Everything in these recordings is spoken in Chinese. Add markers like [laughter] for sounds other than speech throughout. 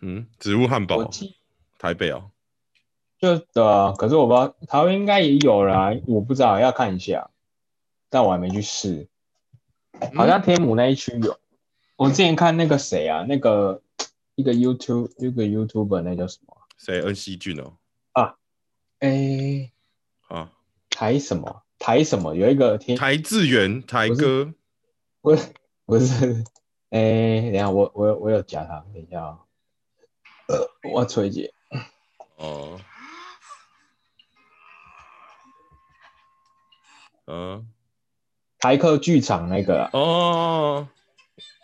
嗯，植物汉堡，台北哦。就的啊，可是我不知道台湾应该也有啦，我不知道要看一下，但我还没去试。好像天母那一区有，嗯、我之前看那个谁啊，那个一个 YouTube 一个 YouTuber 那叫什么？谁？恩熙俊哦。啊，哎、欸，啊，台什么？台什么？有一个天台志源台哥，不是不是，哎、欸，等下我我我有加他，等一下啊，呃，我崔姐，哦。嗯，台客剧场那个哦，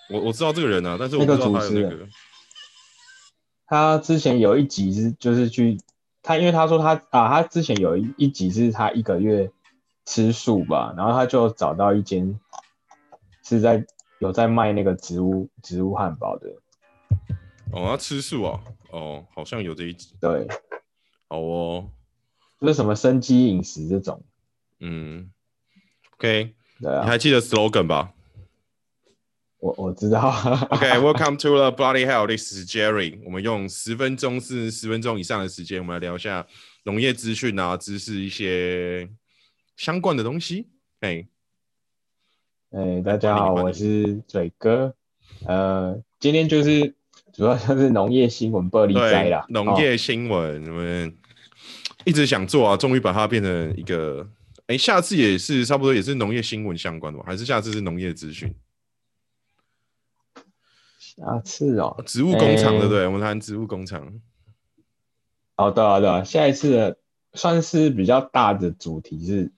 我我知道这个人啊，但是我不知道他有那个。那个、他之前有一集是就是去他，因为他说他啊，他之前有一一集是他一个月吃素吧，然后他就找到一间是在有在卖那个植物植物汉堡的。哦，要吃素啊？哦，好像有这一集。对，好哦，就是什么生机饮食这种，嗯。OK，对啊，你还记得 slogan 吧？我我知道。OK，Welcome、[laughs] okay, [laughs] to the Bloody Hell，This is Jerry。我们用十分钟至十分钟以上的时间，我们来聊一下农业资讯啊、知识一些相关的东西。哎，哎，大家好，我是嘴哥。呃，今天就是主要就是农业新闻玻璃斋啦。农业新闻，我们一直想做啊，终于把它变成一个。哎，下次也是差不多，也是农业新闻相关的吧？还是下次是农业资讯？下次哦，植物工厂对不对？我们谈植物工厂。好的，好的。下一次算是比较大的主题是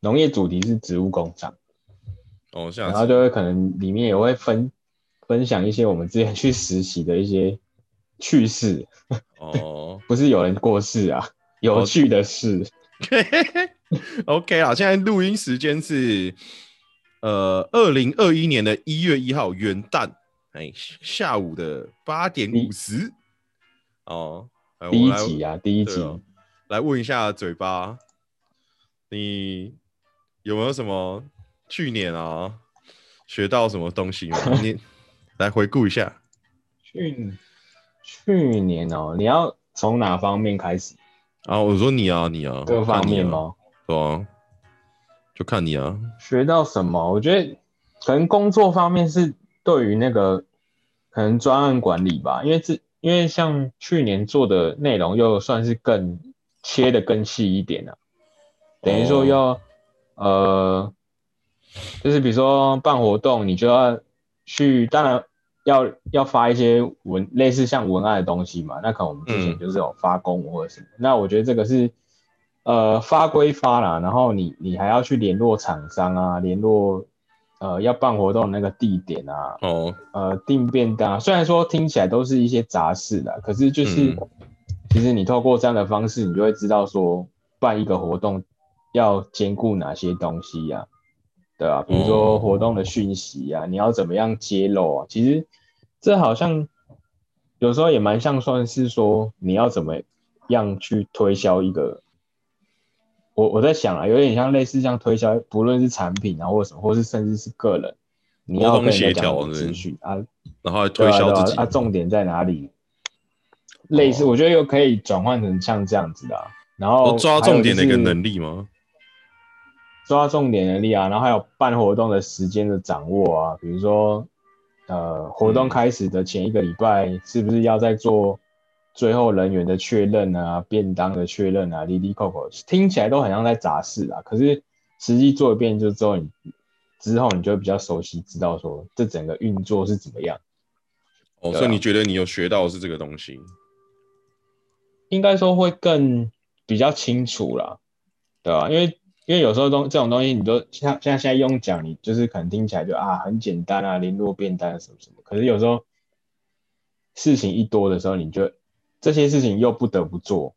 农业主题是植物工厂。哦，下次。然后就会可能里面也会分分享一些我们之前去实习的一些趣事。哦，[laughs] 不是有人过世啊，有趣的事。[laughs] 哦 OK 啊，现在录音时间是呃二零二一年的一月一号元旦，哎，下午的八点五十哦。第一集啊，第一集，哦，来问一下嘴巴，你有没有什么去年啊学到什么东西吗？你来回顾一下。去去年哦，你要从哪方面开始？啊，我说你啊，你啊，各方面吗？对啊，就看你啊。学到什么？我觉得可能工作方面是对于那个可能专案管理吧，因为这因为像去年做的内容又算是更切的更细一点了，等于说要、哦、呃，就是比如说办活动，你就要去，当然要要发一些文类似像文案的东西嘛，那可能我们之前就是有发公文或者什么，嗯、那我觉得这个是。呃，发归发啦，然后你你还要去联络厂商啊，联络呃要办活动那个地点啊，哦，呃订便当，虽然说听起来都是一些杂事啦，可是就是、嗯、其实你透过这样的方式，你就会知道说办一个活动要兼顾哪些东西呀、啊，对吧、啊？比如说活动的讯息啊，你要怎么样揭露啊？其实这好像有时候也蛮像算是说你要怎么样去推销一个。我我在想啊，有点像类似像推销，不论是产品啊，或什么，或是甚至是个人，你要跟人家讲资讯啊，然后推销自己啊，啊，重点在哪里？类似，我觉得又可以转换成像这样子的、啊，然后抓重点的一个能力吗？抓重点能力啊，然后还有办活动的时间的掌握啊，比如说呃，活动开始的前一个礼拜，是不是要在做？最后人员的确认啊，便当的确认啊，滴滴扣扣，听起来都很像在杂事啊。可是实际做一遍就之后你，你之后你就比较熟悉，知道说这整个运作是怎么样。哦，所以你觉得你有学到的是这个东西？应该说会更比较清楚啦，对吧？因为因为有时候东这种东西，你都像像现在用讲，你就是可能听起来就啊很简单啊，联络便当什么什么。可是有时候事情一多的时候，你就这些事情又不得不做，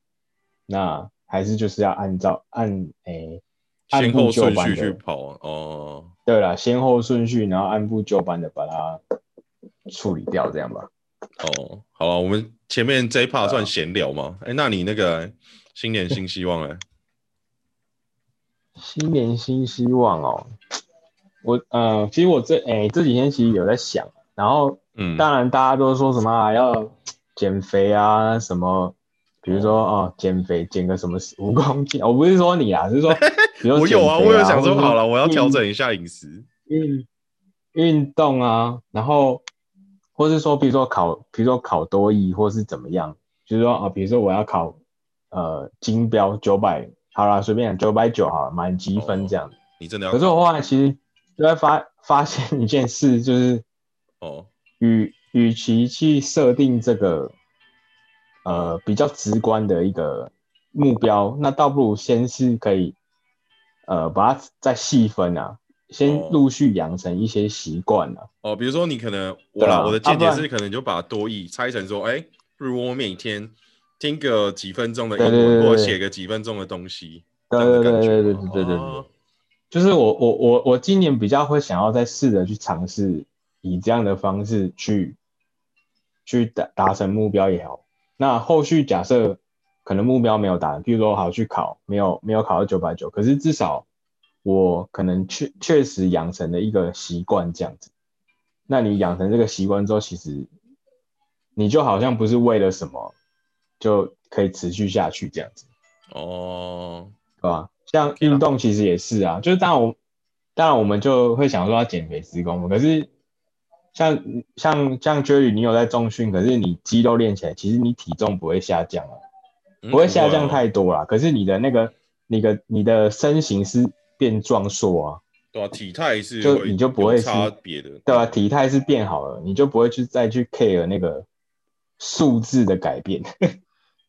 那还是就是要按照按诶、欸、按部就班的去跑哦。对了，先后顺序，然后按部就班的把它处理掉，这样吧。哦，好了，我们前面这一 part 算闲聊吗？哎、啊欸，那你那个新年新希望呢？新年新希望哦，我呃，其实我这哎、欸、这几天其实有在想，然后嗯，当然大家都说什么、啊、要。减肥啊什么，比如说哦。减肥减个什么五公斤，我不是说你啊，是 [laughs] 说我有啊，我有想说好了，我要调整一下饮食，运运动啊，然后或是说比如说考，比如说考多艺或是怎么样，就是说啊，比如说我要考呃金标九百，好了，随便九百九好了，满积分这样。哦你真的要？可是我后来其实就会发 [laughs] 发现一件事，就是哦，与与其去设定这个呃比较直观的一个目标，那倒不如先是可以呃把它再细分啊，先陆续养成一些习惯啊。哦，比如说你可能我啦，啊、我的见解是可能就把多益拆成说，哎、欸，不如我每天听个几分钟的英文，或写个几分钟的东西，对对对对对对对对。哦就是我我我我今年比较会想要再试着去尝试以这样的方式去去达达成目标也好，那后续假设可能目标没有达成，比如说好去考没有没有考到九百九，可是至少我可能确确实养成了一个习惯这样子。那你养成这个习惯之后，其实你就好像不是为了什么就可以持续下去这样子。哦，对吧？像运动其实也是啊，就是当然我当然我们就会想说要减肥十公分，可是像像像 Jerry 你有在重训，可是你肌肉练起来，其实你体重不会下降啊，不会下降太多啦。嗯、可是你的那个你的你的身形是变壮硕啊，对啊，体态是就你就不会差别的，对啊，体态是变好了，你就不会去再去 care 那个数字的改变，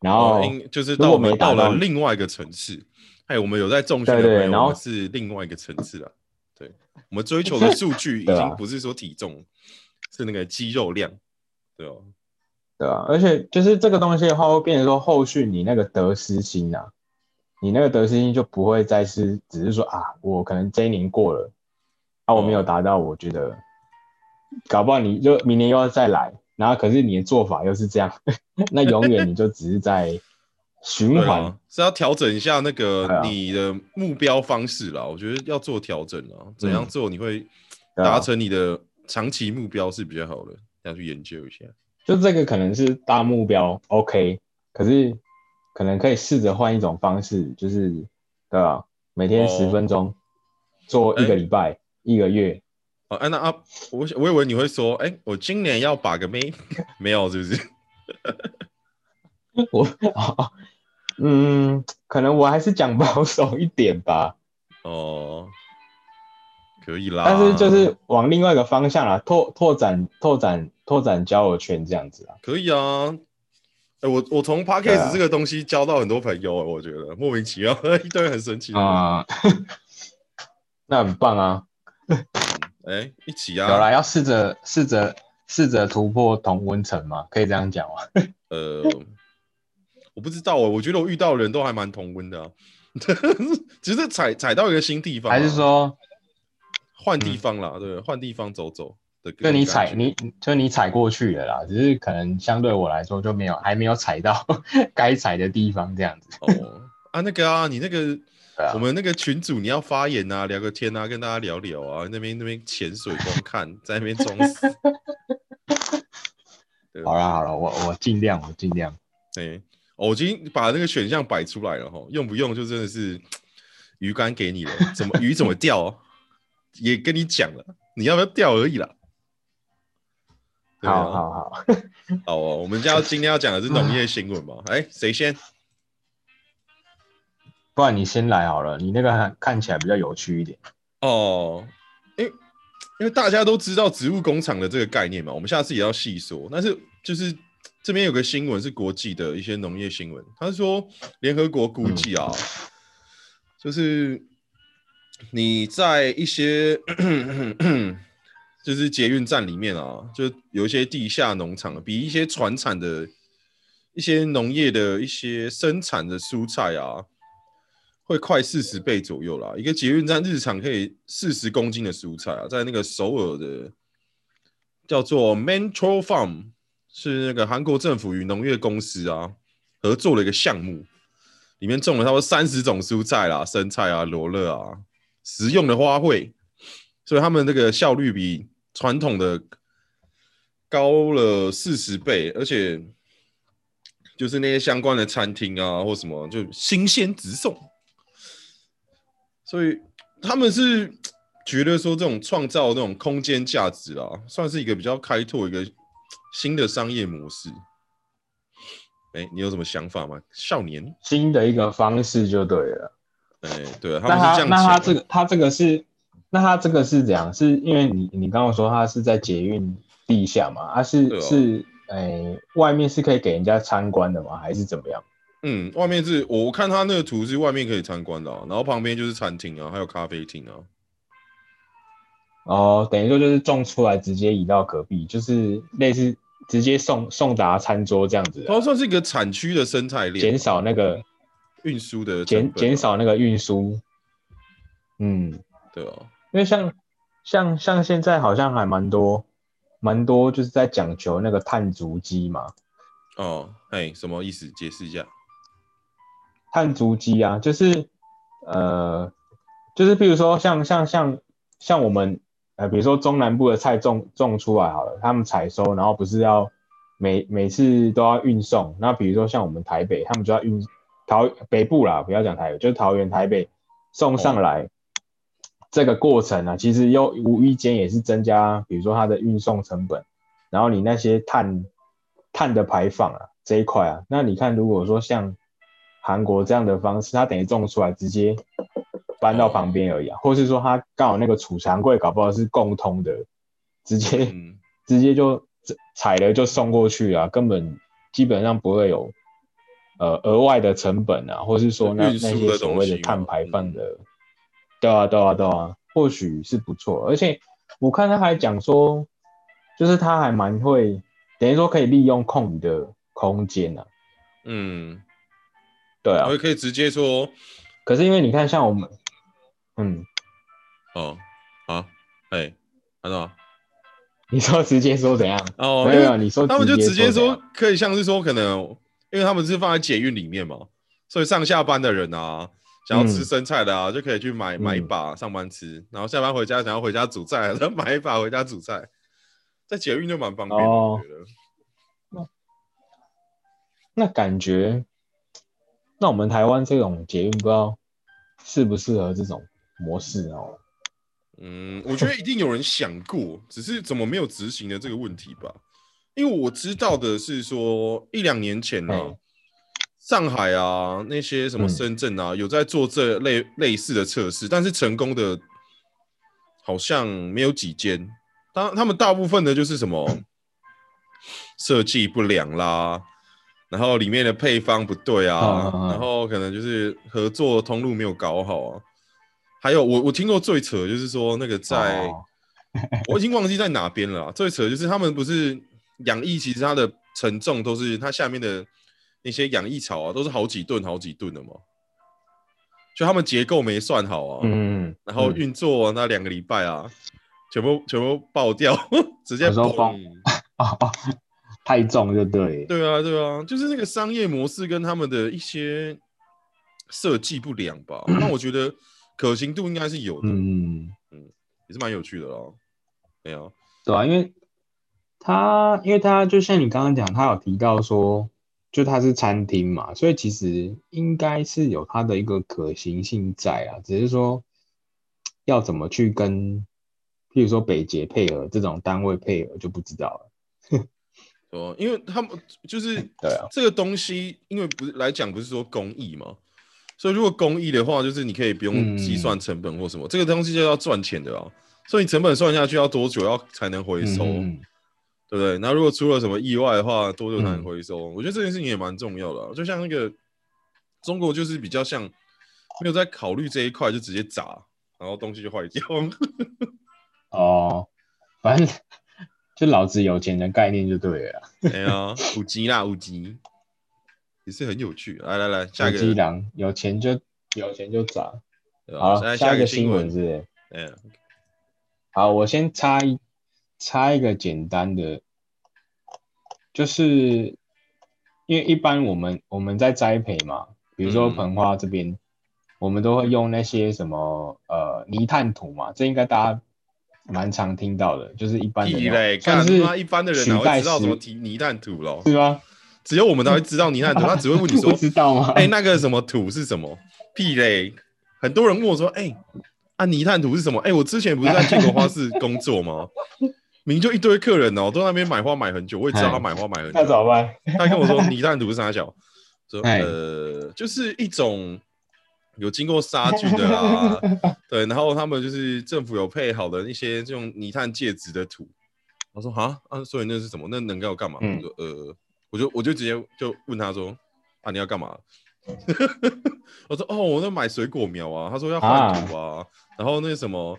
然后就是到我们到了另外一个层次。哎，我们有在重训的朋友，然后是另外一个层次了。对，我们追求的数据 [laughs] 已经不是说体重，是那个肌肉量，对哦，对啊，而且就是这个东西的话，会变成说后续你那个得失心呐，你那个得失心就不会再是只是说啊，我可能这一年过了，啊，我没有达到，我觉得搞不好你就明年又要再来，然后可是你的做法又是这样，[laughs] 那永远你就只是在。循环、啊、是要调整一下那个你的目标方式啦，啊、我觉得要做调整啊，怎样做你会达成你的长期目标是比较好的，要去研究一下。就这个可能是大目标，OK，可是可能可以试着换一种方式，就是对吧？每天十分钟，做一个礼拜、欸、一个月。哦，哎、啊，那啊，我我以为你会说，哎、欸，我今年要把个妹，[laughs] 没有，是不是？[laughs] 我哦。嗯，可能我还是讲保守一点吧。哦，可以啦。但是就是往另外一个方向啦，拓拓展拓展拓展交友圈这样子啊。可以啊。哎、欸，我我从 Podcast 这个东西交到很多朋友，我觉得、啊、莫名其妙，[laughs] 一堆很神奇啊。那很棒啊。哎、欸，一起啊。有啦，要试着试着试着突破同温层嘛，可以这样讲吗？呃。我不知道哦，我觉得我遇到的人都还蛮同温的啊，[laughs] 只是踩踩到一个新地方，还是说换地方啦？嗯、对，换地方走走的。就你踩，你就你踩过去了啦，只是可能相对我来说就没有还没有踩到 [laughs] 该踩的地方这样子。哦啊，那个啊，你那个、啊、我们那个群主你要发言啊，聊个天啊，跟大家聊聊啊，那边那边潜水光看，在那边装死。[laughs] 好了好了，我我尽量我尽量。对。我已经把那个选项摆出来了哈，用不用就真的是 [tsk] 鱼竿给你了，怎么鱼怎么钓也跟你讲了，你要不要钓而已啦。好好好，好哦，我们要今天要讲的是农业新闻嘛？[laughs] 哎、欸，谁先？不然你先来好了，你那个看起来比较有趣一点。哦，因为因为大家都知道植物工厂的这个概念嘛，我们下次也要细说，但是就是。这边有个新闻是国际的一些农业新闻，他说联合国估计啊，嗯、就是你在一些 [coughs] 就是捷运站里面啊，就有一些地下农场，比一些传产的一些农业的一些生产的蔬菜啊，会快四十倍左右啦。一个捷运站日常可以四十公斤的蔬菜啊，在那个首尔的叫做 Mentro Farm。是那个韩国政府与农业公司啊合作的一个项目，里面种了差不多三十种蔬菜啦、生菜啊、罗勒啊、食用的花卉，所以他们这个效率比传统的高了四十倍，而且就是那些相关的餐厅啊，或什么，就新鲜直送。所以他们是觉得说，这种创造那种空间价值啊，算是一个比较开拓一个新的商业模式。哎、欸，你有什么想法吗？少年，新的一个方式就对了。哎、欸，对，他们是这样。那他这个，他这个是，那他这个是怎样？是因为你你刚刚说他是在捷运地下嘛？他是、哦、是，哎、欸，外面是可以给人家参观的吗？还是怎么样？嗯，外面是我看他那个图是外面可以参观的、啊，然后旁边就是餐厅啊，还有咖啡厅啊。哦，等于说就是种出来直接移到隔壁，就是类似直接送送达餐桌这样子。它算是一个产区的生态链，减少那个运输的减减少那个运输。嗯，对哦，因为像像像现在好像还蛮多蛮多就是在讲求那个碳足迹嘛。哦，哎，什么意思？解释一下。碳足迹啊，就是，呃，就是比如说像像像像我们，呃，比如说中南部的菜种种出来好了，他们采收，然后不是要每每次都要运送，那比如说像我们台北，他们就要运桃北部啦，不要讲台北，就是桃园台北送上来，哦、这个过程啊，其实又无意间也是增加，比如说它的运送成本，然后你那些碳碳的排放啊这一块啊，那你看如果说像。韩国这样的方式，它等于种出来直接搬到旁边而已啊，或是说它刚好那个储藏柜搞不好是共通的，直接、嗯、[laughs] 直接就采了就送过去啊，根本基本上不会有呃额外的成本啊，或是说那那些所谓的碳排放的，对啊对啊对啊，或许是不错，而且我看他还讲说，就是他还蛮会等于说可以利用空余的空间啊，嗯。对啊，我也可以直接说，可是因为你看，像我们，嗯，哦，啊，哎，看到吗？你说直接说怎样？哦，没有，你说他们就直接说，可以像是说，可能因为他们是放在捷运里面嘛，所以上下班的人啊，想要吃生菜的啊，嗯、就可以去买买一把上班吃，然后下班回家想要回家煮菜，然后买一把回家煮菜，在捷运就蛮方便的，哦、我觉得。那那感觉。那我们台湾这种捷运不知道适不适合这种模式哦？嗯，我觉得一定有人想过，只是怎么没有执行的这个问题吧。因为我知道的是说，一两年前呢、上海啊那些什么深圳啊，嗯、有在做这类类似的测试，但是成功的好像没有几间。当他们大部分的就是什么 [coughs] 设计不良啦。然后里面的配方不对啊，啊啊然后可能就是合作通路没有搞好啊。还有我我听过最扯就是说那个在，哦、[laughs] 我已经忘记在哪边了。最扯就是他们不是养液，其实它的承重都是它下面的那些养液槽啊，都是好几吨好几吨的嘛。就他们结构没算好啊，嗯，然后运作那两个礼拜啊，全部全部爆掉，[laughs] 直接崩。[laughs] 太重就对，对啊，对啊，就是那个商业模式跟他们的一些设计不良吧。[clears throat] 那我觉得可行度应该是有的，嗯嗯，也是蛮有趣的咯。没有，对啊，因为他，因为他就像你刚刚讲，他有提到说，就他是餐厅嘛，所以其实应该是有他的一个可行性在啊，只是说要怎么去跟，譬如说北捷配合这种单位配合就不知道了。哦，因为他们就是对啊，这个东西，因为不是来讲，不是说公益嘛，所以如果公益的话，就是你可以不用计算成本或什么，嗯、这个东西就要赚钱的啊，所以你成本算下去要多久要才能回收，嗯、对不对？那如果出了什么意外的话，多久才能回收？嗯、我觉得这件事情也蛮重要的、啊，就像那个中国就是比较像没有在考虑这一块，就直接砸，然后东西就坏掉。[laughs] 哦，反正。就老子有钱的概念就对了。[laughs] 哎呀，五级啦，五级也是很有趣。来来来，下一个。五 G 狼有钱就有钱就砸。好，下一个新闻是。嗯。好，我先插一插一个简单的，就是因为一般我们我们在栽培嘛，比如说盆花这边，嗯、我们都会用那些什么呃泥炭土嘛，这应该大家。蛮常听到的，就是一般的，但是一般的人哪会知道什么泥泥炭土咯？是吗？只有我们才会知道泥炭土，[laughs] 他只会问你说，知道吗？哎、欸，那个什么土是什么？屁嘞！很多人问我说，哎、欸，啊，泥炭土是什么？哎、欸，我之前不是在建国花市 [laughs] 工作吗？明明就一堆客人哦、喔，都在那边买花买很久，我也知道他买花买很久。那怎么办？他跟我说泥炭土是啥小？说呃，就是一种有经过杀 [laughs] 菌的啦，对，然后他们就是政府有配好的一些这种泥炭介质的土。我说啊啊，所以那是什么？那能给我干嘛？嗯、我说呃，我就我就直接就问他说啊，你要干嘛？[laughs] 我说哦，我在买水果苗啊。他说要换土啊，啊然后那个什么。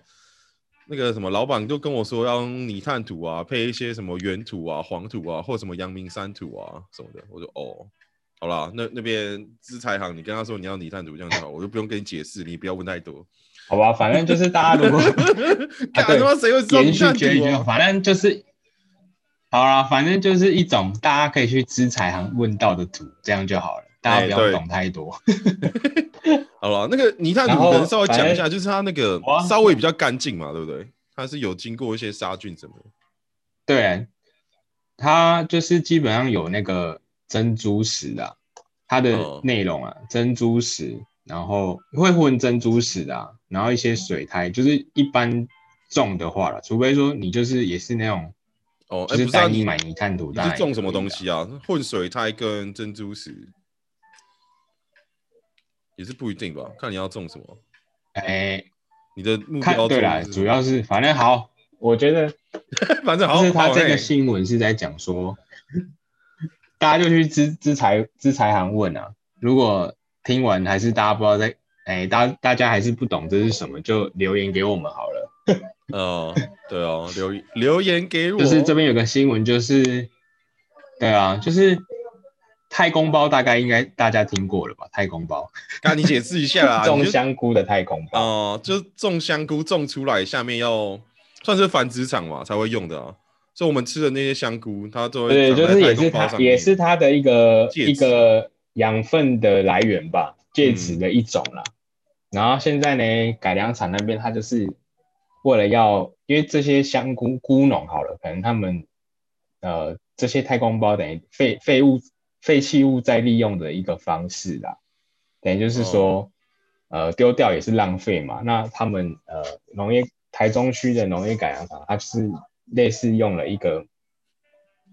那个什么老板就跟我说要用泥炭土啊，配一些什么原土啊、黄土啊，或者什么阳明山土啊什么的。我就哦，好啦，那那边资材行，你跟他说你要泥炭土这样就好，我就不用跟你解释，你不要问太多，好吧？反正就是大家如果 [laughs] 干他妈谁会说泥炭土？反正就是好啦，反正就是一种大家可以去资材行问到的土，这样就好了。大家不要懂太多。[laughs] 好了，那个泥炭土可能稍微讲一下，就是它那个稍微比较干净嘛，对不对？它是有经过一些杀菌什么的。对，它就是基本上有那个珍珠石啊，它的内容啊，珍珠石，然后会混珍珠石啊，然后一些水苔，就是一般种的话了，除非说你就是也是那种哦，就是带你买泥炭土，你是种什么东西啊？混水苔跟珍珠石。也是不一定吧，看你要种什么。哎、欸，你的目标对啦，主要是反正好，我觉得 [laughs] 反正好。就是他这个新闻是在讲说，大家就去资资财资财行问啊。如果听完还是大家不知道在，哎、欸，大大家还是不懂这是什么，就留言给我们好了。[laughs] 哦，对哦，留留言给我。就是这边有个新闻，就是对啊，就是。太空包大概应该大家听过了吧？太空包，那你解释一下啊。[laughs] 种香菇的太空包哦、呃，就种香菇种出来，下面要算是繁殖场嘛才会用的啊。所以我们吃的那些香菇，它都会对，就是也是它也是它的一个一个养分的来源吧，介质的一种啦。嗯、然后现在呢，改良场那边它就是为了要，因为这些香菇菇农好了，可能他们呃这些太空包等于废废物。废弃物再利用的一个方式啦，等于就是说，哦、呃，丢掉也是浪费嘛。那他们呃，农业台中区的农业改良场，它是类似用了一个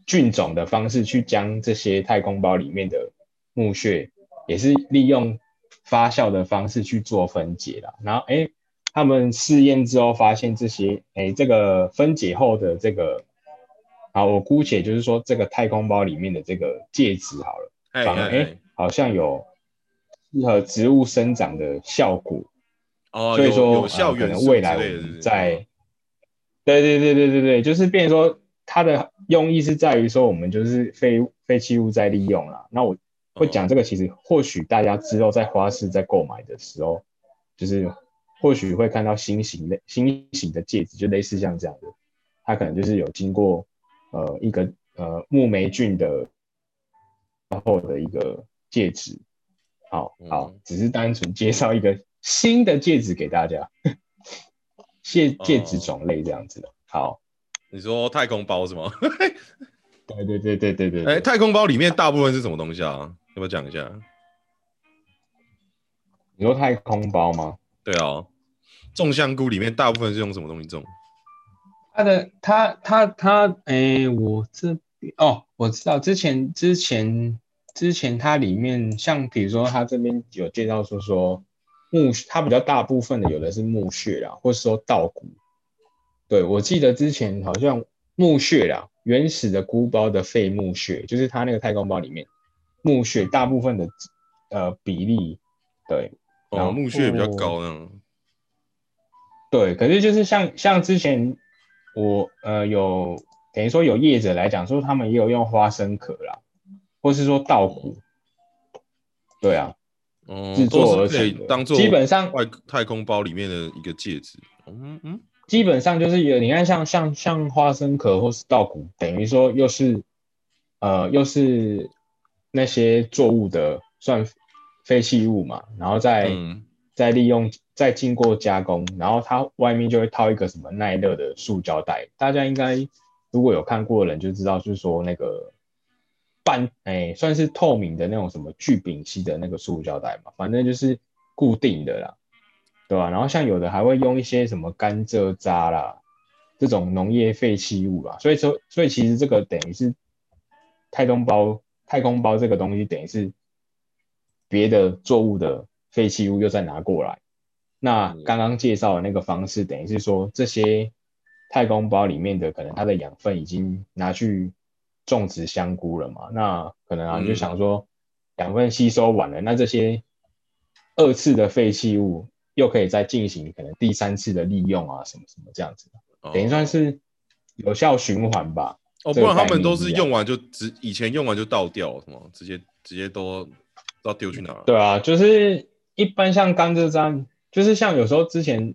菌种的方式去将这些太空包里面的木屑，也是利用发酵的方式去做分解啦。然后，哎，他们试验之后发现这些，哎，这个分解后的这个。好，我姑且就是说，这个太空包里面的这个介质好了，反而哎，好像有适合植物生长的效果。哦，所以说有效、呃、可能未来我们在，对对对对对对，就是变成说它的用意是在于说，我们就是废废弃物再利用啦。那我会讲这个，其实或许大家之后在花市在购买的时候，就是或许会看到新型的新型的戒指，就类似像这样的，它可能就是有经过。呃，一个呃木霉菌的然后的一个戒指，好好，只是单纯介绍一个新的戒指给大家，介介质种类这样子的。好，你说太空包是吗？[laughs] 对对对对对对。哎，太空包里面大部分是什么东西啊？要不要讲一下？你说太空包吗？对啊，种香菇里面大部分是用什么东西种？它的它它它，哎、欸，我这边哦，我知道之前之前之前它里面像比如说它这边有介绍说说木，它比较大部分的有的是木屑啦，或是说稻谷。对，我记得之前好像木屑啦，原始的菇包的废木屑，就是它那个太空包里面木屑大部分的呃比例，对，然后木屑比较高呢。对，可是就是像像之前。我呃有等于说有业者来讲说他们也有用花生壳啦，或是说稻谷，对啊，嗯，制作而成的，当做基本上外太空包里面的一个戒指，嗯嗯，基本上就是有你看像像像花生壳或是稻谷，等于说又是呃又是那些作物的算废弃物嘛，然后再、嗯、再利用。再经过加工，然后它外面就会套一个什么耐热的塑胶袋。大家应该如果有看过的人就知道，就是说那个半哎、欸，算是透明的那种什么聚丙烯的那个塑胶袋嘛，反正就是固定的啦，对吧、啊？然后像有的还会用一些什么甘蔗渣啦，这种农业废弃物啦，所以说，所以其实这个等于是太空包，太空包这个东西等于是别的作物的废弃物又再拿过来。那刚刚介绍的那个方式，等于是说这些太空包里面的可能它的养分已经拿去。种植香菇了嘛？那可能啊，你就想说养分吸收完了，嗯、那这些二次的废弃物又可以再进行可能第三次的利用啊，什么什么这样子，哦、等于算是有效循环吧。哦，不然他们都是用完就直以前用完就倒掉了，什么直接直接都都要丢去哪儿？对啊，就是一般像甘蔗渣，就是像有时候之前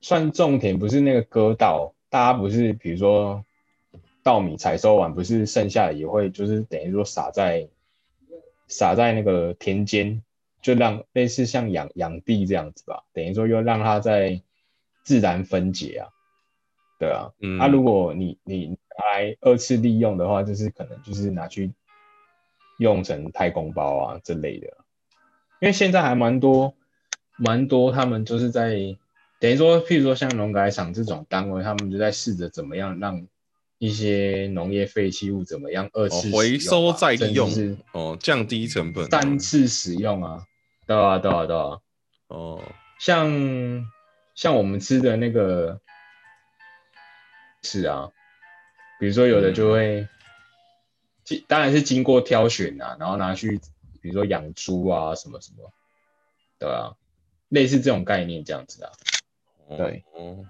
算种田不是那个割稻，大家不是比如说。稻米采收完，不是剩下的也会就是等于说撒在撒在那个田间，就让类似像养养地这样子吧，等于说又让它在自然分解啊，对啊，嗯，啊，如果你你来二次利用的话，就是可能就是拿去用成太空包啊这类的，因为现在还蛮多蛮多，他们就是在等于说，譬如说像农改场这种单位，他们就在试着怎么样让。一些农业废弃物怎么样二次、啊哦、回收再利用？是哦，降低成本。三次使用啊，对啊，对啊，对啊。哦，像像我们吃的那个，是啊，比如说有的就会，经、嗯、当然是经过挑选啊，然后拿去，比如说养猪啊什么什么，对啊，类似这种概念这样子啊，对。哦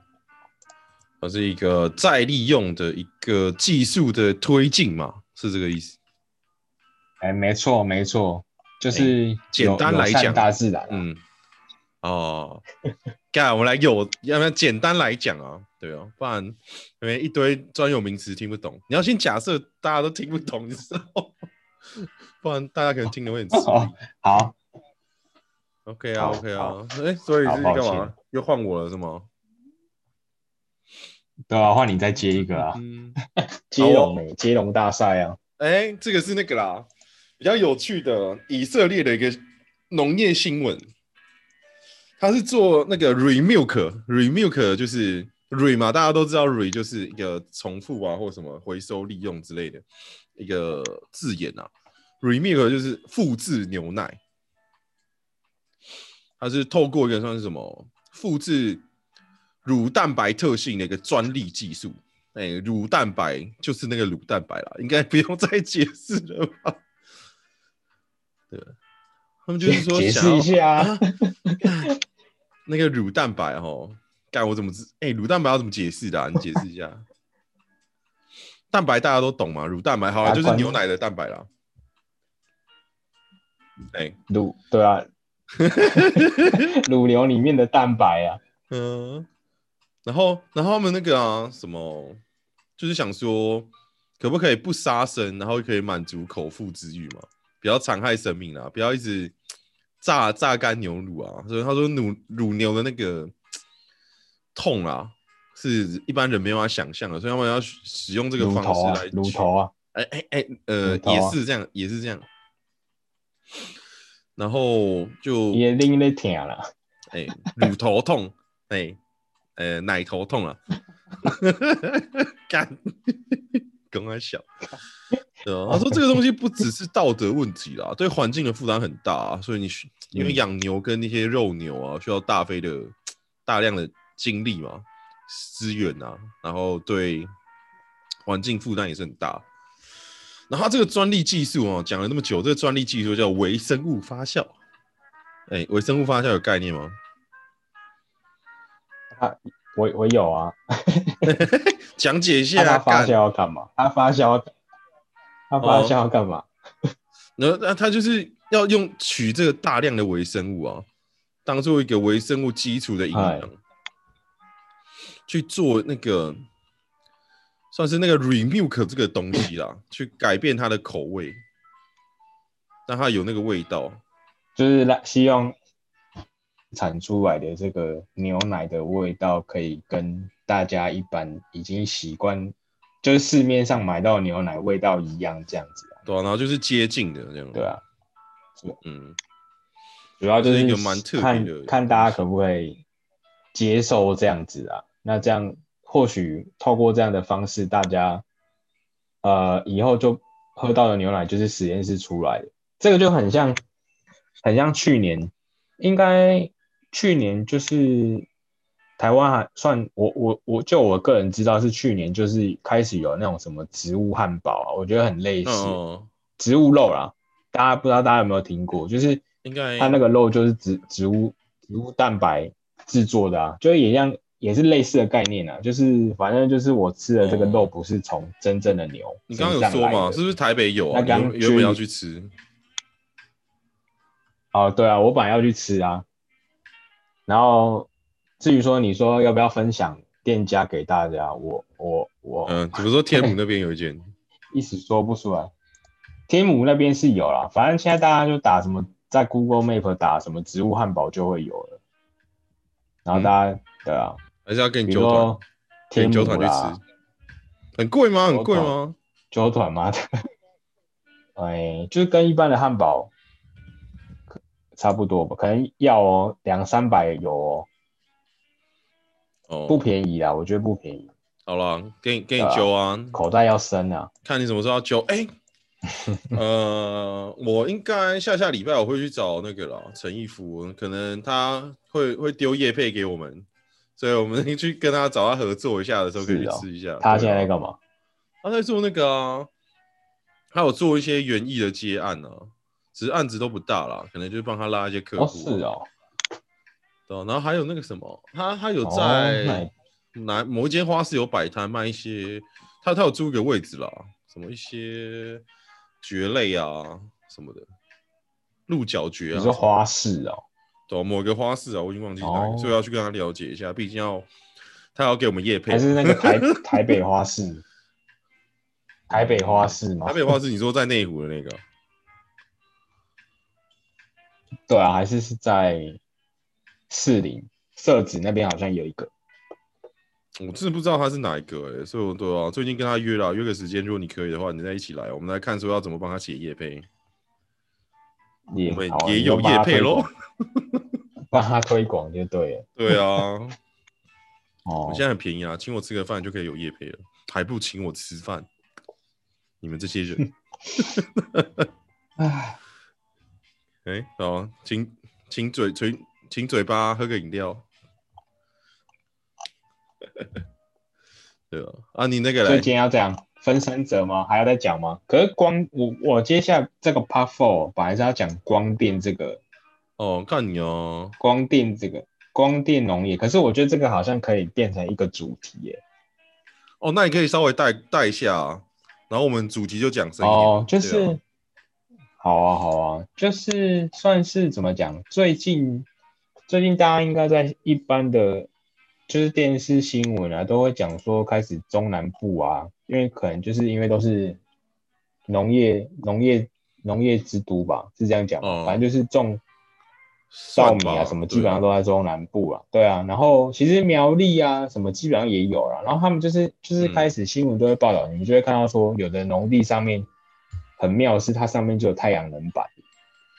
它是一个再利用的一个技术的推进嘛，是这个意思？哎、欸，没错，没错，就是、欸、简单来讲，大自然、啊，嗯，哦，[laughs] 干，我们来有，要不要简单来讲啊？对哦，不然因为一堆专有名词听不懂，你要先假设大家都听不懂，你知道，[laughs] 不然大家可能听得会很吃力、[laughs] 哦。好，OK 啊，OK 啊，哎、欸，所以是干嘛？又换我了是吗？对啊，换你再接一个啊！嗯、[laughs] 接龙没？接龙大赛啊！哎、欸，这个是那个啦，比较有趣的以色列的一个农业新闻。他是做那个 Remilk，Remilk 就是 Re 嘛，大家都知道 Re 就是一个重复啊，或什么回收利用之类的一个字眼啊。Remilk 就是复制牛奶，它是透过一个算是什么复制。乳蛋白特性的一个专利技术，哎、欸，乳蛋白就是那个乳蛋白啦，应该不用再解释了吧？[laughs] 对，他们就是说，解释一下啊，[laughs] 那个乳蛋白哦，该我怎么知？哎、欸，乳蛋白要怎么解释的、啊？你解释一下。[laughs] 蛋白大家都懂嘛？乳蛋白好了，就是牛奶的蛋白啦。哎、欸，乳对啊，乳牛里面的蛋白啊，嗯。然后，然后他们那个啊，什么，就是想说，可不可以不杀生，然后可以满足口腹之欲嘛？不要残害生命啊，不要一直榨榨干牛乳啊。所以他说，乳乳牛的那个痛啊，是一般人没办法想象的，所以他们要使用这个方式来乳头啊，乳头啊，哎哎哎，呃，啊、也是这样，也是这样。然后就也拎了疼了，哎，乳头痛，哎。呃，奶头痛了，干，跟我笑。对啊，他说这个东西不只是 [laughs] 道德问题啦，对环境的负担很大啊。所以你因为养牛跟那些肉牛啊，需要大费的大量的精力嘛、资源啊，然后对环境负担也是很大。然后这个专利技术啊，讲了那么久，这个专利技术叫微生物发酵。哎，微生物发酵有概念吗？他我我有啊，[laughs] 讲解一下。他发酵要干嘛？他发酵，他发酵要干嘛？[laughs] 那那他就是要用取这个大量的微生物啊，当做一个微生物基础的营养，去做那个算是那个 Remilk 这个东西啦，去改变它的口味，让它有那个味道，就是来希望。产出来的这个牛奶的味道，可以跟大家一般已经习惯，就是市面上买到牛奶味道一样这样子啊。对啊，然后就是接近的这样。对啊，嗯，主要就是一个蛮特别的看看大家可不可以接受这样子啊？那这样或许透过这样的方式，大家呃以后就喝到的牛奶就是实验室出来的，这个就很像很像去年，应该去年就是。台湾还算我我我就我个人知道是去年就是开始有那种什么植物汉堡啊，我觉得很类似、哦、植物肉啦，大家不知道大家有没有听过？就是应该它那个肉就是植植物植物蛋白制作的啊，就也像也是类似的概念啊，就是反正就是我吃的这个肉不是从真正的牛、哦。你刚刚有说嘛？是不是台北有啊？那刚原本要去吃。哦，对啊，我本来要去吃啊，然后。至于说你说要不要分享店家给大家，我我我，嗯，比如说 [laughs] 天母那边有一间，一时说不出来。天母那边是有啦，反正现在大家就打什么，在 Google Map 打什么植物汉堡就会有了。然后大家、嗯、对啊，还是要跟你揪团，天母团去吃，很贵吗？很贵吗？揪团吗？[laughs] 哎，就是跟一般的汉堡差不多吧，可能要哦，两三百有哦。哦，不便宜啊，我觉得不便宜。好了，给你给你揪啊，口袋要深啊，看你什么时候要揪。哎、欸，[laughs] 呃，我应该下下礼拜我会去找那个啦，陈义夫，可能他会会丢业配给我们，所以我们去跟他找他合作一下的时候，可以去吃一下。哦、他现在在干嘛？他在做那个啊，他有做一些园艺的接案啊，只是案子都不大啦，可能就是帮他拉一些客户。哦，是哦。对，然后还有那个什么，他他有在哪某一间花市有摆摊卖一些，他他有租一个位置啦，什么一些蕨类啊什么的，鹿角蕨啊。你说花市哦？对，某个花市啊，我已经忘记哪里，所以要去跟他了解一下，毕竟要他要给我们业配。还是那个台 [laughs] 台北花市？台北花市吗？台北花市，你说在内湖的那个？对啊，还是是在。士林社子那边好像有一个，我真的不知道他是哪一个哎、欸，所以我对啊，最近跟他约了约个时间，如果你可以的话，你再一起来，我们来看说要怎么帮他写叶配，也我们也有叶配喽，帮他推广就对了，对啊，哦，现在很便宜啊，请我吃个饭就可以有叶配了，还不请我吃饭，你们这些人，哎，哎，好，请请嘴唇。请嘴巴喝个饮料，[laughs] 对啊？啊，你那个，所以今天要这样分三折吗？还要再讲吗？可是光我我接下来这个 part four 本来是要讲光电这个，哦，看你哦，光电这个光电农业，可是我觉得这个好像可以变成一个主题耶。哦，那你可以稍微带带一下啊，然后我们主题就讲哦，就是好啊好啊，就是算是怎么讲，最近。最近大家应该在一般的，就是电视新闻啊，都会讲说开始中南部啊，因为可能就是因为都是农业、农业、农业之都吧，是这样讲。嗯，反正就是种稻米啊什么，基本上都在中南部啊。对啊，然后其实苗栗啊什么基本上也有了，然后他们就是就是开始新闻都会报道，你就会看到说有的农地上面很妙是它上面就有太阳能板。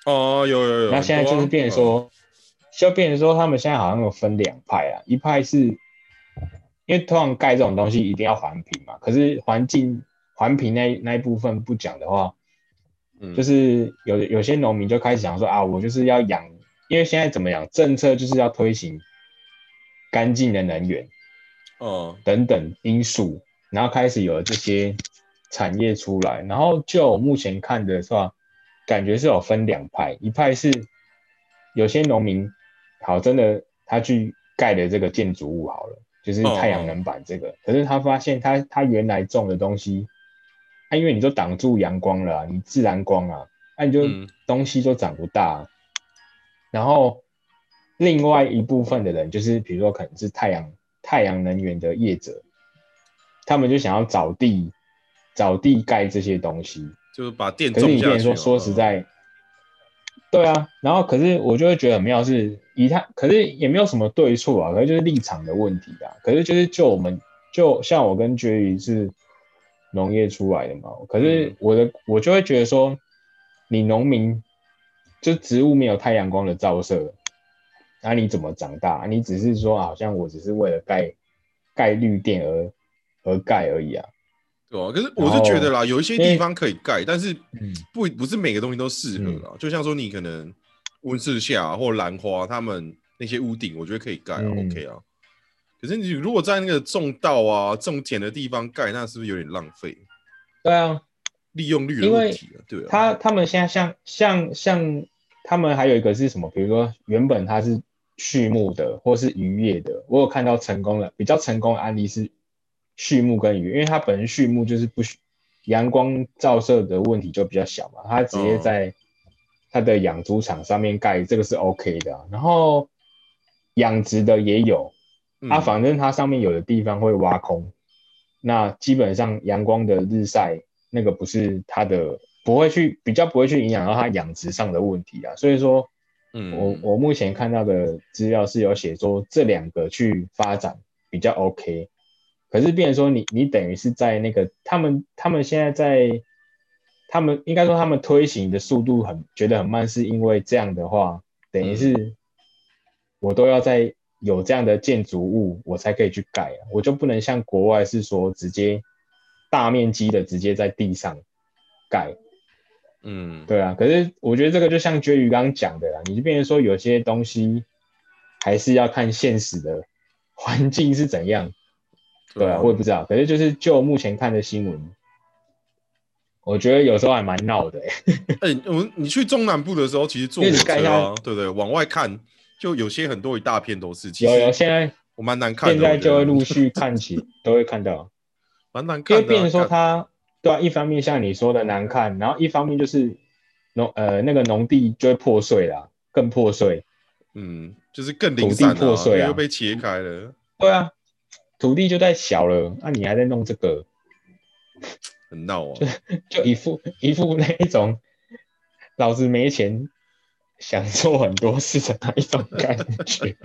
哦，有有有。那现在就是变成说。就变成说，他们现在好像有分两派啊，一派是，因为通常盖这种东西一定要环评嘛，可是环境环评那那一部分不讲的话，嗯，就是有有些农民就开始想说啊，我就是要养，因为现在怎么样，政策就是要推行干净的能源，哦，等等因素，然后开始有了这些产业出来，然后就我目前看的话，感觉是有分两派，一派是有些农民。好，真的，他去盖的这个建筑物好了，就是太阳能板这个。Oh. 可是他发现他，他他原来种的东西，他、啊、因为你就挡住阳光了、啊，你自然光啊，那、啊、你就东西都长不大。然后另外一部分的人，就是比如说可能是太阳太阳能源的业者，他们就想要找地找地盖这些东西，就是把电。可是你变说说实在。对啊，然后可是我就会觉得很妙，是以他，可是也没有什么对错啊，可是就是立场的问题啊。可是就是就我们就像我跟绝宇是农业出来的嘛。可是我的我就会觉得说，你农民就植物没有太阳光的照射，那你怎么长大？你只是说好像我只是为了盖盖绿电而而盖而已啊。对啊，可是我是觉得啦，有一些地方可以盖，但是不不是每个东西都适合啦。就像说你可能温室下或兰花，他们那些屋顶，我觉得可以盖，OK 啊。可是你如果在那个种稻啊、种田的地方盖，那是不是有点浪费？对啊，利用率的问题啊。对啊，他他们现在像像像他们还有一个是什么？比如说原本它是畜牧的，或是渔业的，我有看到成功了，比较成功的案例是畜牧跟鱼，因为它本身畜牧就是不需阳光照射的问题就比较小嘛，它直接在它的养猪场上面盖，这个是 OK 的啊。然后养殖的也有。啊，反正它上面有的地方会挖空，那基本上阳光的日晒那个不是它的，不会去比较不会去影响到它养殖上的问题啊。所以说，嗯，我我目前看到的资料是有写说这两个去发展比较 OK，可是变成说你你等于是在那个他们他们现在在他们应该说他们推行的速度很觉得很慢，是因为这样的话等于是我都要在。有这样的建筑物，我才可以去盖啊，我就不能像国外是说直接大面积的直接在地上盖。嗯，对啊。可是我觉得这个就像绝宇刚刚讲的啦，你就变成说有些东西还是要看现实的环境是怎样。对啊，我也不知道。可是就是就目前看的新闻，我觉得有时候还蛮闹的、欸。[laughs] 哎、欸，我你去中南部的时候，其实坐火车啊，对不对？往外看。就有些很多一大片都是，有有现在我蛮难看的，现在就会陆续看起都会看到，[laughs] 蛮难看的。因为变成说它对啊，一方面像你说的难看，然后一方面就是农呃那个农地就会破碎啦，更破碎。嗯，就是更零散、啊、破碎啊，又被切开了。对啊，土地就在小了，那、啊、你还在弄这个，[laughs] 很闹啊，就就一副一副那一种，老子没钱。想做很多事的那一种感觉，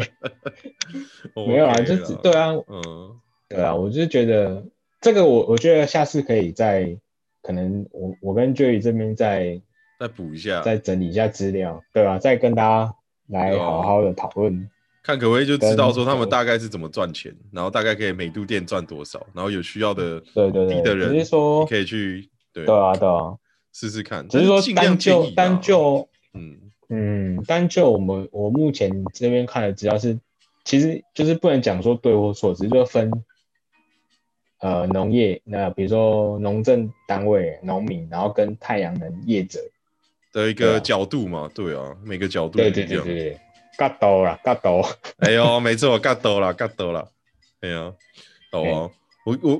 [laughs] 没有啊，就只对啊，嗯，对啊，我就觉得这个我我觉得下次可以再可能我我跟 Jerry 这边再再补一下，再整理一下资料，对吧、啊？再跟大家来好好的讨论，看可不可以就知道说他们大概是怎么赚钱，然后大概可以每度电赚多少，然后有需要的对对对的人，只是说可以去对。对啊对啊。试试看，只是说单就单就嗯。嗯，单就我们我目前这边看的资料是，其实就是不能讲说对或错，只是就分，呃，农业那比如说农政单位、农民，然后跟太阳能业者。的一个角度嘛，对啊，对啊每个角度对对对对对，嘎多啦，嘎多，哎呦，没错，[laughs] 嘎多啦，嘎多啦，哎呀，好啊，我我。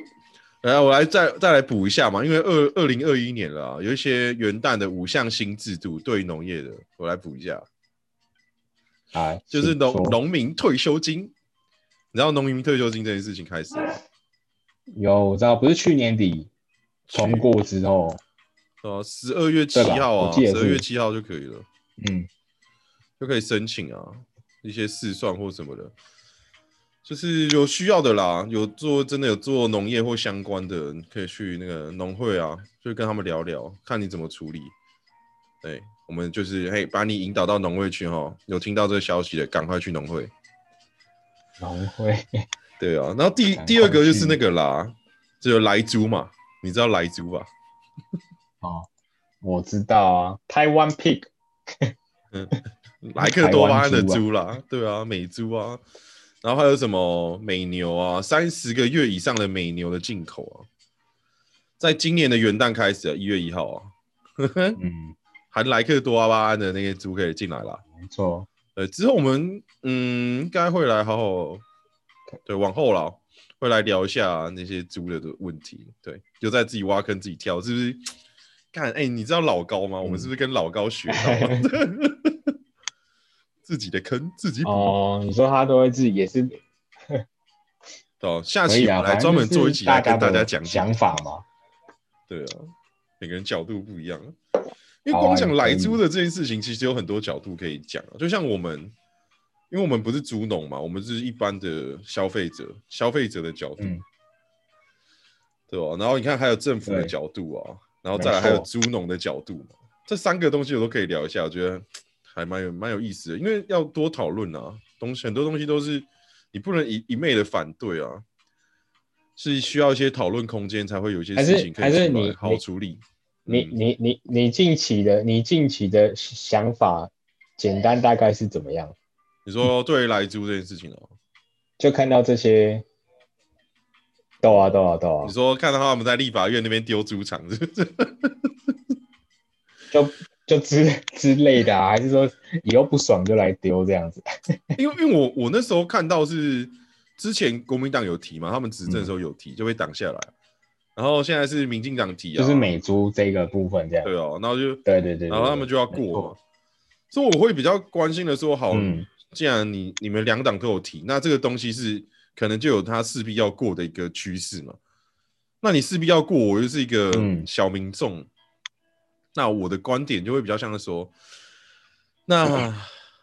来，我来再再来补一下嘛，因为二二零二一年了，有一些元旦的五项新制度对农业的，我来补一下。啊，就是农农民退休金，你知道农民退休金这件事情开始吗？有，我知道，不是去年底通过之后，哦，十二月七号啊，十二月七号就可以了，嗯，就可以申请啊，一些试算或什么的。就是有需要的啦，有做真的有做农业或相关的，你可以去那个农会啊，就跟他们聊聊，看你怎么处理。对，我们就是嘿，把你引导到农会去哈。有听到这个消息的，赶快去农会。农会，[laughs] 对啊。然后第第二个就是那个啦，就莱猪嘛，你知道莱猪吧？哦，我知道啊，台湾 pig，[laughs] 莱克多巴胺的猪啦，啊对啊，美猪啊。然后还有什么美牛啊？三十个月以上的美牛的进口啊，在今年的元旦开始啊，一月一号啊，嗯，[laughs] 含莱克多巴胺的那些猪可以进来了。没错，呃，之后我们嗯，应该会来好好，对，往后了会来聊一下那些猪的问题。对，就在自己挖坑自己跳，是不是？看，哎，你知道老高吗？嗯、我们是不是跟老高学到？[laughs] 自己的坑自己补哦，你说他都会自己也是，[laughs] 哦，下期我来专门做一集来跟大家讲想法嘛。对啊，每个人角度不一样，因为光讲来租的这件事情，其实有很多角度可以讲。就像我们，因为我们不是猪农嘛，我们是一般的消费者，消费者的角度。对吧？然后你看还有政府的角度啊，然后再来还有猪农的角度嘛，这三个东西我都可以聊一下，我觉得还蛮有蛮有意思的，因为要多讨论啊，东西很多东西都是你不能一一昧的反对啊，是需要一些讨论空间才会有一些事情可以出来好处理。你你你你近期的你近期的想法，简单大概是怎么样？你说对于来租这件事情哦，就看到这些，斗啊斗啊斗啊！你说看到他们在立法院那边丢猪场，是不是？[laughs] 就就之 [laughs] 之类的啊，还是说以后不爽就来丢这样子？[laughs] 因为因为我我那时候看到是之前国民党有提嘛，他们执政的时候有提，就被挡下来。然后现在是民进党提啊，就是美猪这个部分这样。对哦，然后就对对对，然后他们就要过嘛。所以我会比较关心的说，好，既然你你们两党都有提，那这个东西是可能就有它势必要过的一个趋势嘛。那你势必要过，我又是一个小民众，那我的观点就会比较像是说，那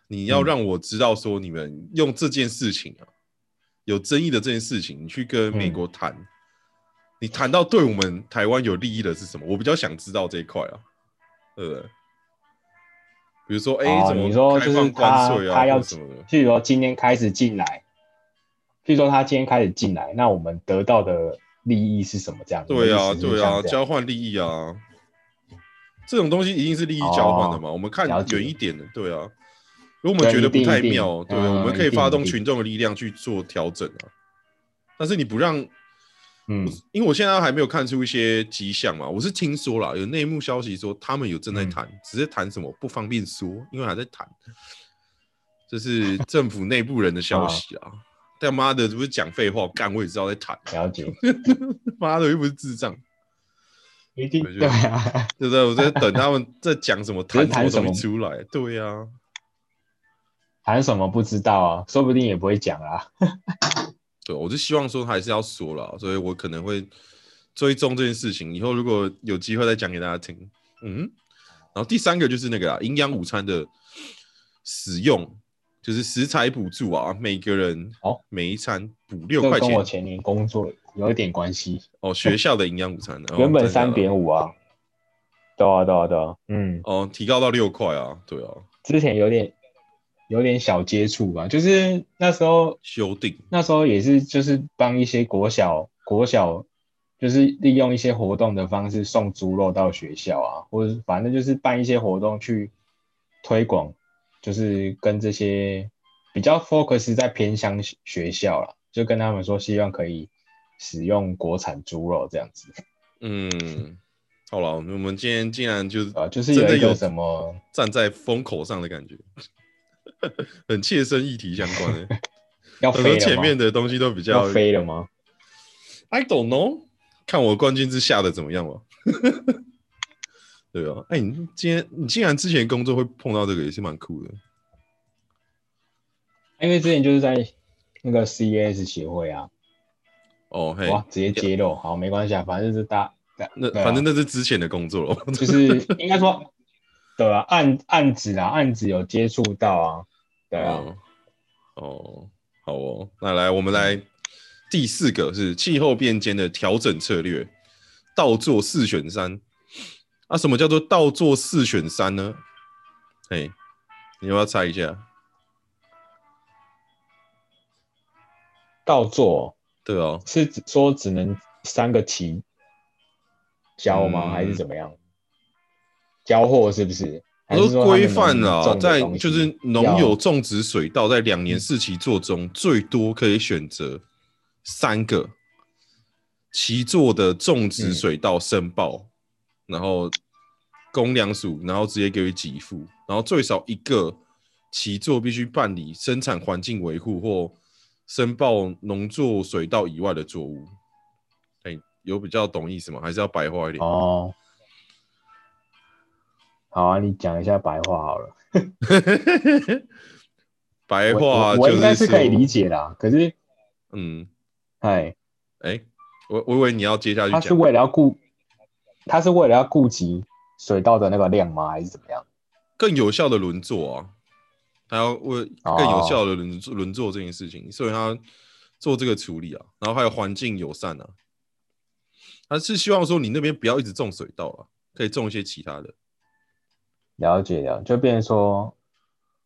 你要让我知道说，你们用这件事情啊，有争议的这件事情，你去跟美国谈。你谈到对我们台湾有利益的是什么？我比较想知道这一块啊，对不对？比如说，哎、欸，怎么开放关税啊？他要什么的？譬如说，今天开始进来，譬如说他今天开始进来，那我们得到的利益是什么？这样？对啊，对啊，交换利益啊，这种东西一定是利益交换的嘛。哦、我们看远一点的，对啊。如果我们觉得不太妙，对，我们可以发动群众的力量去做调整啊。但是你不让。嗯，因为我现在还没有看出一些迹象嘛，我是听说了有内幕消息说他们有正在谈，嗯、只是谈什么不方便说，因为还在谈，这是政府内部人的消息啊。[laughs] 但妈的，这不是讲废话，干我也知道在谈。了解，[laughs] 妈的又不是智障，一定对啊，对不对？我在等他们在讲什么，[laughs] 谈什么出来。对呀、啊，谈什么不知道啊，说不定也不会讲啊。[laughs] 对，我就希望说还是要说了，所以我可能会追踪这件事情，以后如果有机会再讲给大家听。嗯，然后第三个就是那个啊，营养午餐的使用，就是食材补助啊，每个人哦，每一餐补六块钱，跟我前年工作有一点关系。哦。学校的营养午餐的，[laughs] 原本三点五啊，对啊，对啊，对啊，嗯，哦，提高到六块啊，对啊，之前有点。有点小接触吧，就是那时候修订，那时候也是就是帮一些国小国小，就是利用一些活动的方式送猪肉到学校啊，或者反正就是办一些活动去推广，就是跟这些比较 focus 在偏乡学校啦，就跟他们说希望可以使用国产猪肉这样子。嗯，好了，我们今天竟然就是啊，就是真的有什么 [laughs] 站在风口上的感觉。很切身议题相关的，[laughs] 要飞了？前面的东西都比较要飞了吗？I don't know，看我关键字下的怎么样吧。[laughs] 对啊，哎、欸，你今天你竟然之前工作会碰到这个，也是蛮酷的。因为之前就是在那个 CES 协会啊。哦，嘿，哇，直接揭露，好，没关系啊，反正就是大，那反正那是之前的工作了，[laughs] 就是应该说。对啊，案案子啊，案子有接触到啊，对啊，哦，哦，好哦，那来我们来第四个是气候变迁的调整策略，倒做四选三。啊，什么叫做倒做四选三呢？哎，你要不要猜一下？倒做，对哦，是说只能三个期交吗？嗯、还是怎么样？交货是不是？我说规范了，在就是农友种植水稻，在两年四期作中，最多可以选择三个期作的种植水稻申报，然后公粮署，然后直接给予给付，然后最少一个其作必须办理生产环境维护或申报农作水稻以外的作物。哎，有比较懂意思吗？还是要白话一点？哦。好啊，你讲一下白话好了。[laughs] 白话我，我应该是可以理解的。可是，嗯，哎，哎，我我以为你要接下去讲，他是为了要顾，他是为了要顾及水稻的那个量吗？还是怎么样？更有效的轮作啊，他要为更有效的轮轮作这件事情，所以他做这个处理啊，然后还有环境友善啊。他是希望说你那边不要一直种水稻啊，可以种一些其他的。了解了，就变成说，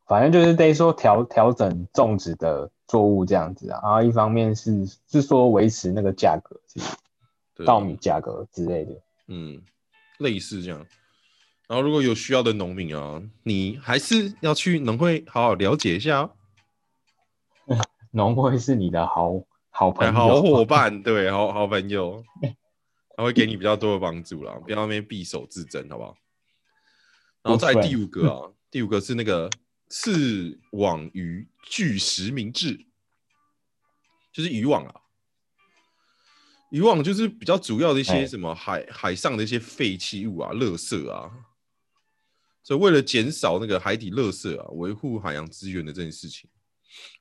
反正就是得说调调整种植的作物这样子啊，然后一方面是是说维持那个价格，是稻米价格之类的，嗯，类似这样。然后如果有需要的农民啊，你还是要去农会好好了解一下哦。农会是你的好好朋友、好伙伴，对，好好朋友，[laughs] 他会给你比较多的帮助啦，不要那边匕首自珍，好不好？然后再第五个啊，第五个是那个刺网鱼具实名制，就是渔网啊。渔网就是比较主要的一些什么海、欸、海上的一些废弃物啊、垃圾啊，所以为了减少那个海底垃圾啊，维护海洋资源的这件事情。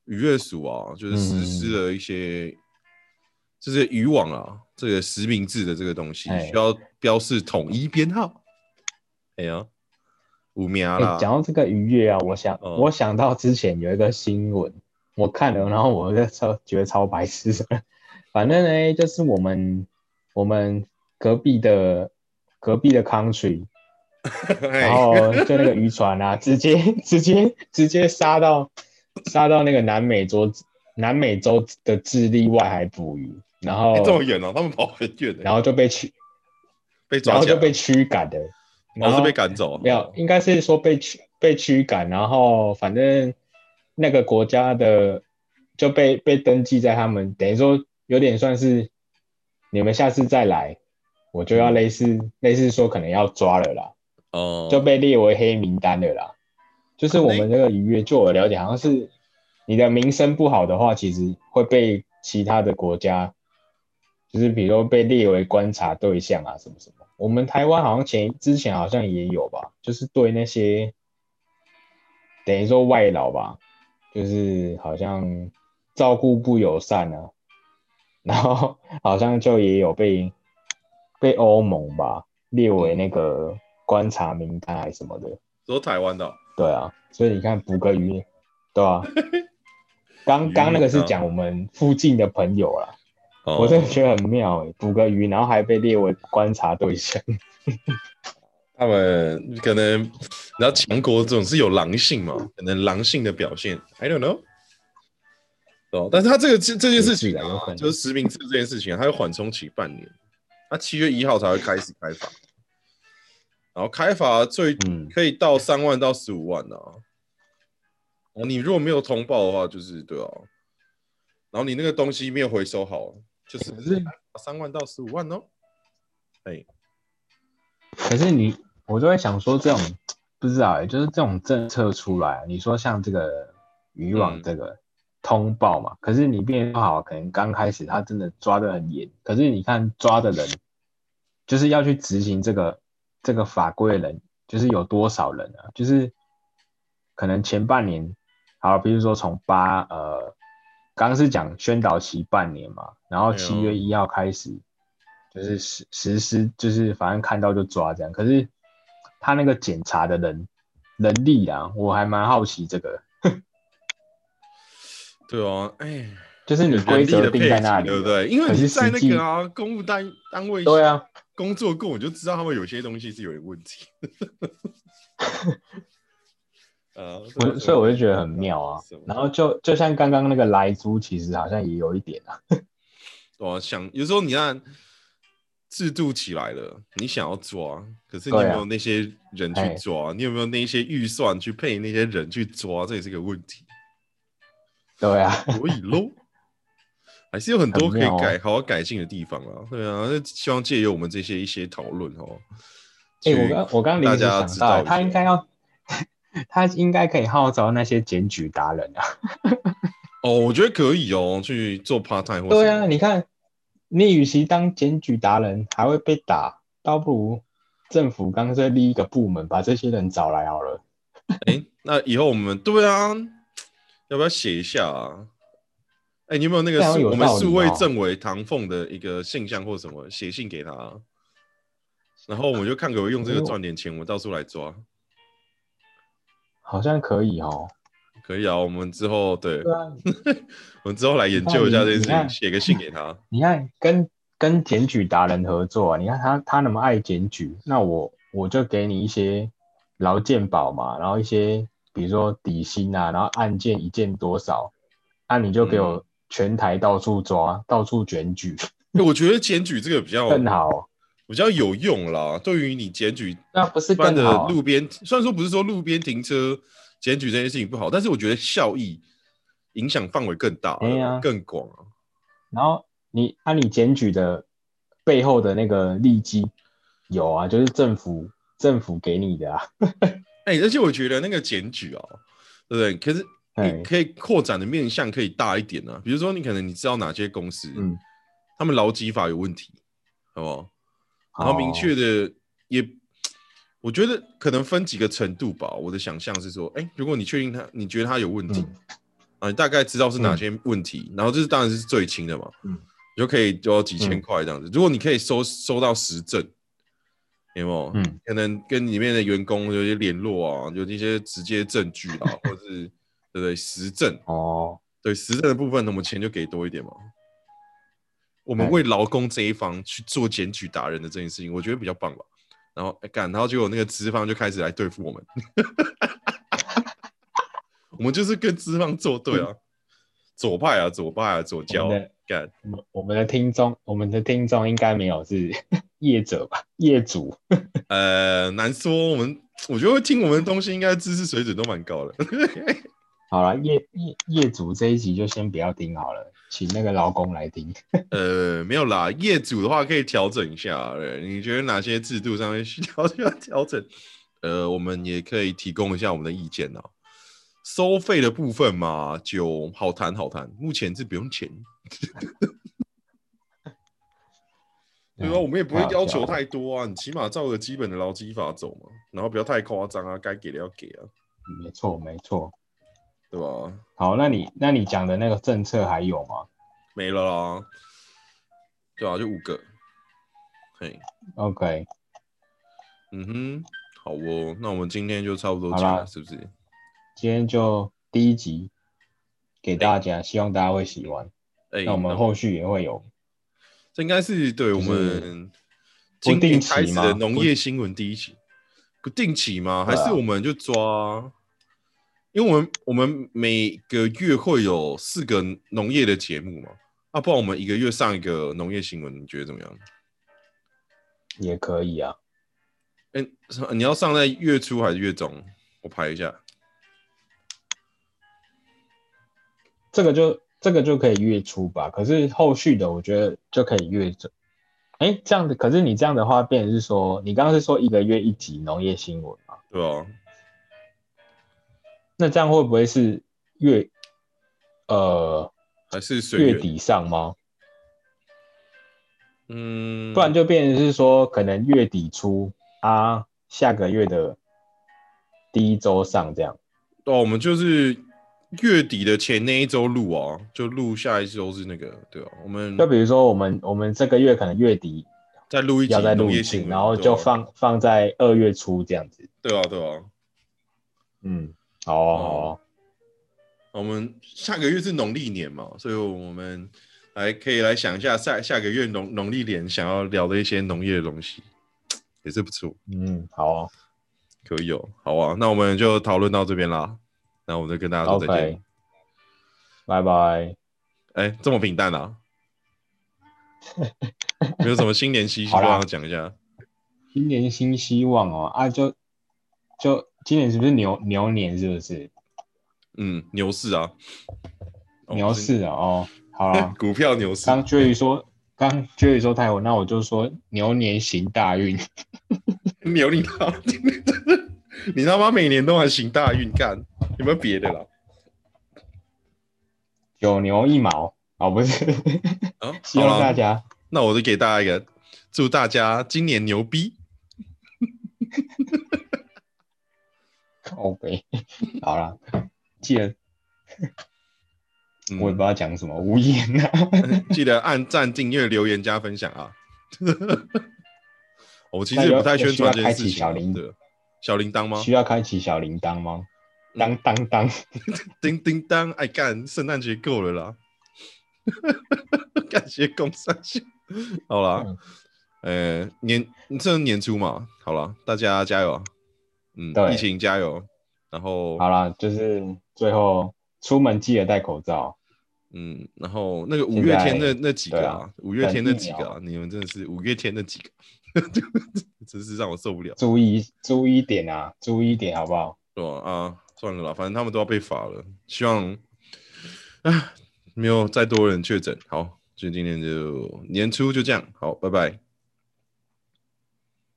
渔业署啊，就是实施了一些，嗯、就是渔网啊，这个实名制的这个东西，欸、需要标示统一编号。哎呀，五秒啦。讲、欸、到这个渔业啊，我想、嗯、我想到之前有一个新闻，我看了，然后我就超觉得超白痴。反正呢，就是我们我们隔壁的隔壁的 country，[laughs] 然后就那个渔船啊，直接直接直接杀到。杀到那个南美洲，南美洲的智利外海捕鱼，然后、欸、这么远哦，他们跑很远，然后就被驱，[laughs] 被抓，然后就被驱赶的，然后是被赶走，没有，应该是说被驱被驱赶，然后反正那个国家的就被被登记在他们，等于说有点算是你们下次再来，我就要类似、嗯、类似说可能要抓了啦，哦，就被列为黑名单了啦。就是我们这个渔业，就我了解，好像是你的名声不好的话，其实会被其他的国家，就是比如说被列为观察对象啊，什么什么。我们台湾好像前之前好像也有吧，就是对那些等于说外劳吧，就是好像照顾不友善啊，然后好像就也有被被欧盟吧列为那个观察名单还是什么的，说台湾的。对啊，所以你看捕个鱼，对啊，[laughs] 刚刚那个是讲我们附近的朋友啦，哦、我真的觉得很妙哎，捕个鱼然后还被列为观察对象。[laughs] 他们可能，然后强国总是有狼性嘛，可能狼性的表现，I don't know。哦，但是他这个这这件事情啊，就是实名制这件事情，它要缓冲期半年，他七月一号才会开始开罚。然后开罚最可以到三万到十五万呢、啊。哦、嗯，你如果没有通报的话，就是对啊。然后你那个东西没有回收好，就是三万到十五万哦。哎，可是你，我就会想说，这种不知道哎，就是这种政策出来，你说像这个渔网这个通报嘛，可是你变好，可能刚开始他真的抓得很严，可是你看抓的人，就是要去执行这个。这个法规的人就是有多少人啊？就是可能前半年，好，比如说从八呃，刚刚是讲宣导期半年嘛，然后七月一号开始就是实实施，就是反正看到就抓这样。可是他那个检查的人能力啊，我还蛮好奇这个。对啊，哎，就是你规则定在那里，对不对？因为你在那个啊，公务单单位。对啊。工作过我就知道他们有些东西是有点问题，[laughs] 呃，所以我就觉得很妙啊。然后就就像刚刚那个莱猪，其实好像也有一点啊。[laughs] 我想有时候你看制度起来了，你想要抓，可是你有没有那些人去抓？啊、你有没有那些预算去配那些人去抓？这也是个问题。对啊，所以喽。还是有很多可以改、好好改进的地方啊！对啊，希望借由我们这些一些讨论哦。哎，我刚我刚临时想到，他应该要，[laughs] 他应该可以号召那些检举达人啊。[laughs] 哦，我觉得可以哦，去做 part time。对啊，你看，你与其当检举达人还会被打，倒不如政府干脆立一个部门，把这些人找来好了。[laughs] 哎，那以后我们对啊，要不要写一下啊？哎、欸，你有没有那个有我们数位政委唐凤的一个信箱或什么写信给他，然后我们就看可不可以用这个赚点钱，我们到处来抓，好像可以哦，可以啊，我们之后对，对啊、[laughs] 我们之后来研究一下这件事情，写个信给他。[laughs] 你看，跟跟检举达人合作啊，你看他他那么爱检举，那我我就给你一些劳健保嘛，然后一些比如说底薪啊，然后案件一件多少，那、啊、你就给我全台到处抓，嗯、到处检举。我觉得检举这个比较更好，比较有用啦。对于你检举，那不是般的路边，虽然说不是说路边停车检举这件事情不好，但是我觉得效益影响范围更大，啊、更广啊。然后。你按、啊、你检举的背后的那个利基有啊，就是政府政府给你的啊。哎、欸，而且我觉得那个检举哦，对不对？可是你可以扩展的面向可以大一点啊。比如说，你可能你知道哪些公司，嗯，他们劳基法有问题，好不好？然后明确的也，哦、我觉得可能分几个程度吧。我的想象是说，哎、欸，如果你确定他，你觉得他有问题、嗯、啊，你大概知道是哪些问题，嗯、然后这是当然是最轻的嘛，嗯。就可以就要几千块这样子。嗯、如果你可以收收到实证，有没有？嗯，可能跟里面的员工有些联络啊，有一些直接证据啊，[laughs] 或者是对不对？实证哦，对实证的部分，那么钱就给多一点嘛。我们为劳工这一方去做检举达人的这件事情，我觉得比较棒吧。然后干，然后结果那个资方就开始来对付我们，[laughs] 我们就是跟资方作对啊。嗯左派啊，左派啊，左交干。我们的听众，我们的听众应该没有是业者吧？[laughs] 业主？呃，难说。我们我觉得会听我们的东西，应该知识水准都蛮高的。[laughs] 好了，业业业主这一集就先不要听好了，请那个劳工来听。[laughs] 呃，没有啦，业主的话可以调整一下。你觉得哪些制度上面需要需要调整？呃，我们也可以提供一下我们的意见哦。收费的部分嘛，就好谈好谈。目前是不用钱，对啊？我们也不会要求太多啊，你起码照个基本的劳基法走嘛，然后不要太夸张啊，该给的要给啊。没错，没错，对吧？好，那你那你讲的那个政策还有吗？没了啦，对啊，就五个。嘿，OK，嗯哼，好哦，那我们今天就差不多讲了，是不是？今天就第一集给大家，欸、希望大家会喜欢。欸、那我们后续也会有，这应该是对我们今天开始的农业新闻第一期，不定期吗？还是我们就抓？啊、因为我们我们每个月会有四个农业的节目嘛，啊，不然我们一个月上一个农业新闻，你觉得怎么样？也可以啊。哎、欸，你要上在月初还是月中？我排一下。这个就这个就可以月初吧，可是后续的我觉得就可以月中。哎，这样子，可是你这样的话，变成是说，你刚刚是说一个月一集农业新闻嘛？对啊。那这样会不会是月，呃，还是月底上吗？嗯，不然就变成是说，可能月底出啊，下个月的第一周上这样。对，我们就是。月底的前那一周录啊，就录下一周是那个，对啊，我们就比如说我们我们这个月可能月底再录一集，要再录一集，然后就放、啊、放在二月初这样子。对啊，对啊，嗯，好啊，好啊。我们下个月是农历年嘛，所以我们来可以来想一下下下个月农农历年想要聊的一些农业的东西，也是不错。嗯，好啊，可以哦，好啊，那我们就讨论到这边啦。那我们就跟大家说再见，拜拜。哎，这么平淡啊？[laughs] 没有什么新年新希望要讲一下？新年新希望哦啊，就就今年是不是牛牛年？是不是？嗯，牛市啊，牛市啊，哦，好了，[laughs] 股票牛市。刚 Jerry 说，刚 Jerry 说太火，那我就说牛年行大运。[laughs] 牛年好，你他妈每年都还行大运干？有没有别的啦？九牛一毛哦，不是，啊、希望大家，那我就给大家一个，祝大家今年牛逼。[laughs] 靠北，好了，记得，我也不知道讲什么，无言啊。[laughs] 记得按赞、订阅、留言、加分享啊。[laughs] 我其实也不太宣传这件事情的。小铃铛吗？需要开启小铃铛吗？当当当，[laughs] 叮叮当，哎干，圣诞节够了啦！[laughs] 感谢公三兄，好了，呃，年这年初嘛，好了，大家加油啊！嗯，疫情加油。然后好了，就是最后出门记得戴口罩。嗯，然后那个五月天那那几个啊，五月天那几个啊，你们真的是五月天那几个，[laughs] 真是让我受不了。注意注意点啊，注意点好不好？对吧？啊，算了啦，反正他们都要被罚了。希望啊，没有再多人确诊。好，就今天就年初就这样。好，拜拜。